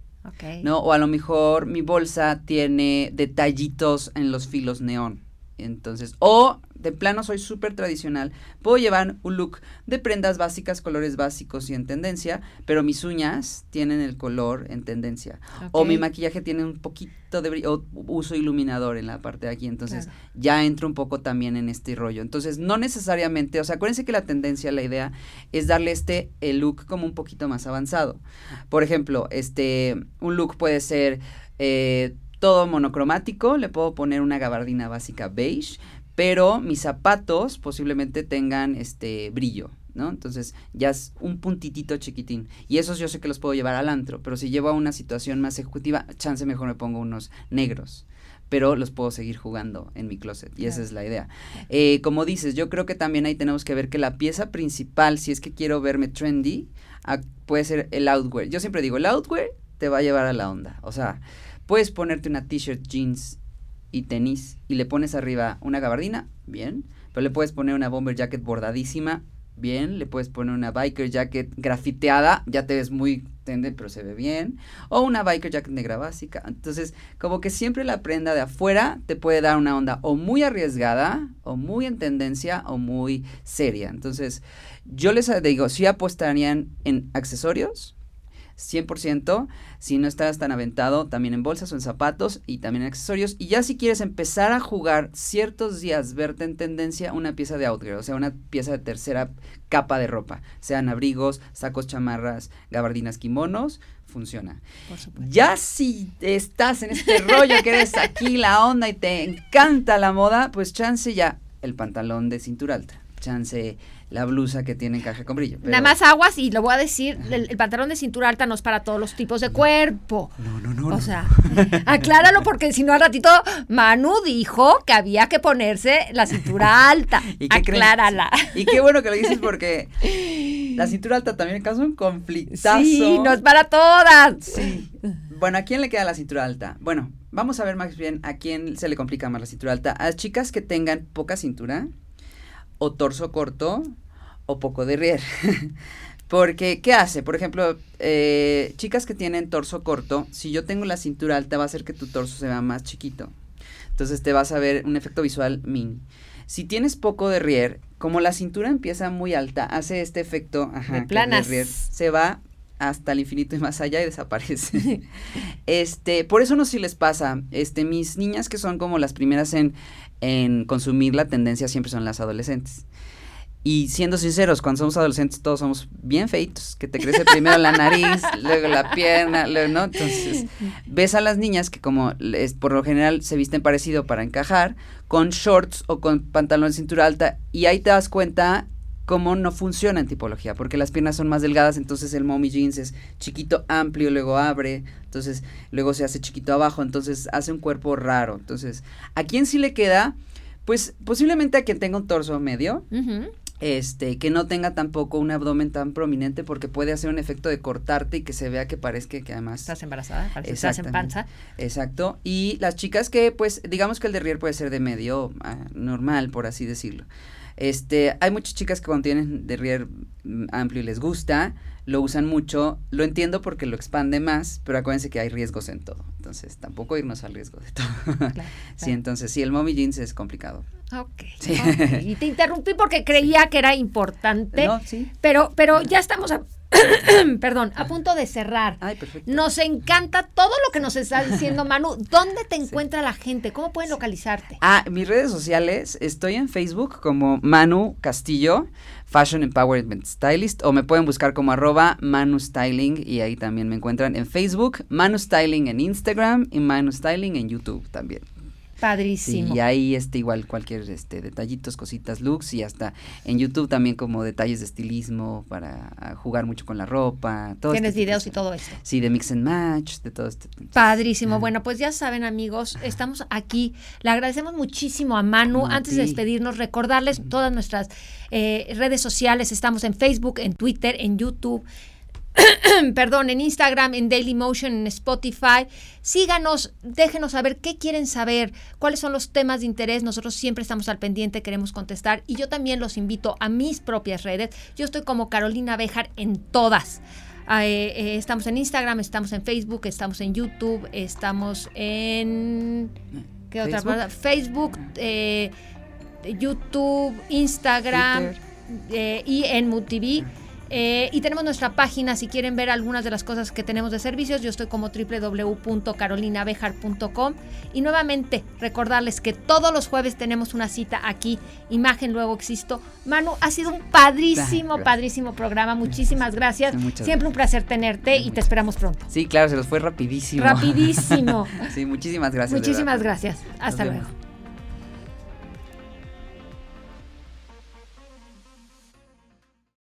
¿No? O a lo mejor mi bolsa tiene detallitos en los filos neón. Entonces, o de plano soy súper tradicional, puedo llevar un look de prendas básicas, colores básicos y en tendencia, pero mis uñas tienen el color en tendencia. O mi maquillaje tiene un poquito de brillo, o uso iluminador en la parte de aquí, entonces Claro. ya entro un poco también en este rollo. Entonces, no necesariamente, o sea, acuérdense que la tendencia, la idea es darle este el look como un poquito más avanzado. Por ejemplo, este, un look puede ser eh, todo monocromático, le puedo poner una gabardina básica beige, pero mis zapatos posiblemente tengan este brillo. ¿no? Entonces ya es un puntitito chiquitín. Y esos yo sé que los puedo llevar al antro, pero si llevo a una situación más ejecutiva, chance mejor me pongo unos negros. Pero los puedo seguir jugando en mi closet y esa es la idea. Eh, como dices, yo creo que también ahí tenemos que ver que la pieza principal, si es que quiero verme trendy, ah, puede ser el outwear. Yo siempre digo, el outwear te va a llevar a la onda. O sea, puedes ponerte una t-shirt, jeans y tenis y le pones arriba una gabardina, bien, pero le puedes poner una bomber jacket bordadísima, bien, le puedes poner una biker jacket grafiteada, ya te ves muy tende, pero se ve bien, o una biker jacket negra básica. Entonces, como que siempre la prenda de afuera te puede dar una onda o muy arriesgada, o muy en tendencia, o muy seria. Entonces, yo les digo, si apostarían en accesorios, 100%, si no estás tan aventado, también en bolsas o en zapatos y también en accesorios. Y ya si quieres empezar a jugar ciertos días, verte en tendencia, una pieza de outgear, o sea, una pieza de tercera capa de ropa, sean abrigos, sacos, chamarras, gabardinas, kimonos, funciona. Ya si estás en este rollo que eres aquí la onda y te encanta la moda, pues chance ya el pantalón de cintura alta, chance la blusa que tiene encaje con brillo. Nada más aguas y lo voy a decir, el, pantalón de cintura alta no es para todos los tipos de cuerpo. No, no, no. O sea, acláralo porque si no al ratito Manu dijo que había que ponerse la cintura alta. ¿Y Aclárala. Y qué bueno que lo dices porque la cintura alta también causa un conflictazo. Sí, no es para todas. Sí. Bueno, ¿a quién le queda la cintura alta? Bueno, vamos a ver más bien a quién se le complica más la cintura alta. A chicas que tengan poca cintura o torso corto o poco de rier. Porque, ¿qué hace? Por ejemplo, eh, chicas que tienen torso corto, si yo tengo la cintura alta va a hacer que tu torso se vea más chiquito. Entonces te vas a ver un efecto visual mini. Si tienes poco de rier, como la cintura empieza muy alta, hace este efecto de planas. se va hasta el infinito y más allá y desaparece. este, por eso no sé si les pasa, este, mis niñas que son como las primeras en, en consumir la tendencia siempre son las adolescentes. Y siendo sinceros, cuando somos adolescentes todos somos bien feitos, que te crece primero la nariz, luego la pierna, luego, ¿no? Entonces, ves a las niñas que como es, por lo general se visten parecido para encajar, con shorts o con pantalón de cintura alta, y ahí te das cuenta cómo no funciona en tipología, porque las piernas son más delgadas, entonces el mommy jeans es chiquito, amplio, luego abre, entonces luego se hace chiquito abajo, entonces hace un cuerpo raro. Entonces, ¿a quién sí le queda? Pues posiblemente a quien tenga un torso medio, este, que no tenga tampoco un abdomen tan prominente porque puede hacer un efecto de cortarte y que se vea que parezca que además estás embarazada, parece que estás en panza. Exacto. Y las chicas que pues digamos que el derrier puede ser de medio normal, por así decirlo. Este, hay muchas chicas que cuando tienen derrier amplio y les gusta, lo usan mucho. Lo entiendo porque lo expande más, pero acuérdense que hay riesgos en todo. Entonces, tampoco irnos al riesgo de todo. Sí, entonces, sí, el mommy jeans es complicado. Ok. Y te interrumpí porque creía que era importante. No, sí. Pero, pero ya estamos a, perdón, a punto de cerrar. Ay, perfecto. Nos encanta todo lo que nos está diciendo Manu. ¿Dónde te encuentra la gente? ¿Cómo pueden localizarte? Ah, mis redes sociales, estoy en Facebook como Manu Castillo, Fashion Empowerment Stylist, o me pueden buscar como arroba Manu Styling y ahí también me encuentran en Facebook, Manu Styling en Instagram y Manu Styling en YouTube también. Padrísimo. y ahí este igual cualquier este detallitos, cositas, looks y hasta en YouTube también como detalles de estilismo para ah, jugar mucho con la ropa. Todo Tienes este videos y todo esto. Sí, de mix and match, de todo esto. Padrísimo. Bueno, pues ya saben amigos, estamos aquí. Le agradecemos muchísimo a Manu. Antes de despedirnos, recordarles todas nuestras eh, redes sociales. Estamos en Facebook, en Twitter, en YouTube. perdón, en Instagram, en Dailymotion, en Spotify. Síganos, déjenos saber qué quieren saber, cuáles son los temas de interés. Nosotros siempre estamos al pendiente, queremos contestar. Y yo también los invito a mis propias redes. Yo estoy como Carolina Bejar en todas. Ah, eh, eh, estamos en Instagram, estamos en Facebook, estamos en YouTube, estamos en... ¿Qué otra cosa? Facebook, eh, YouTube, Instagram y en MUTV. Eh, y tenemos nuestra página si quieren ver algunas de las cosas que tenemos de servicios. Yo estoy como www.carolinabejar.com. Y nuevamente recordarles que todos los jueves tenemos una cita aquí, Imagen Luego Existo. Manu, ha sido un padrísimo, padrísimo programa. Muchísimas gracias. Siempre un placer tenerte y te esperamos pronto. Sí, claro, se los fue rapidísimo. Rapidísimo. sí, muchísimas gracias. Muchísimas gracias. Hasta luego.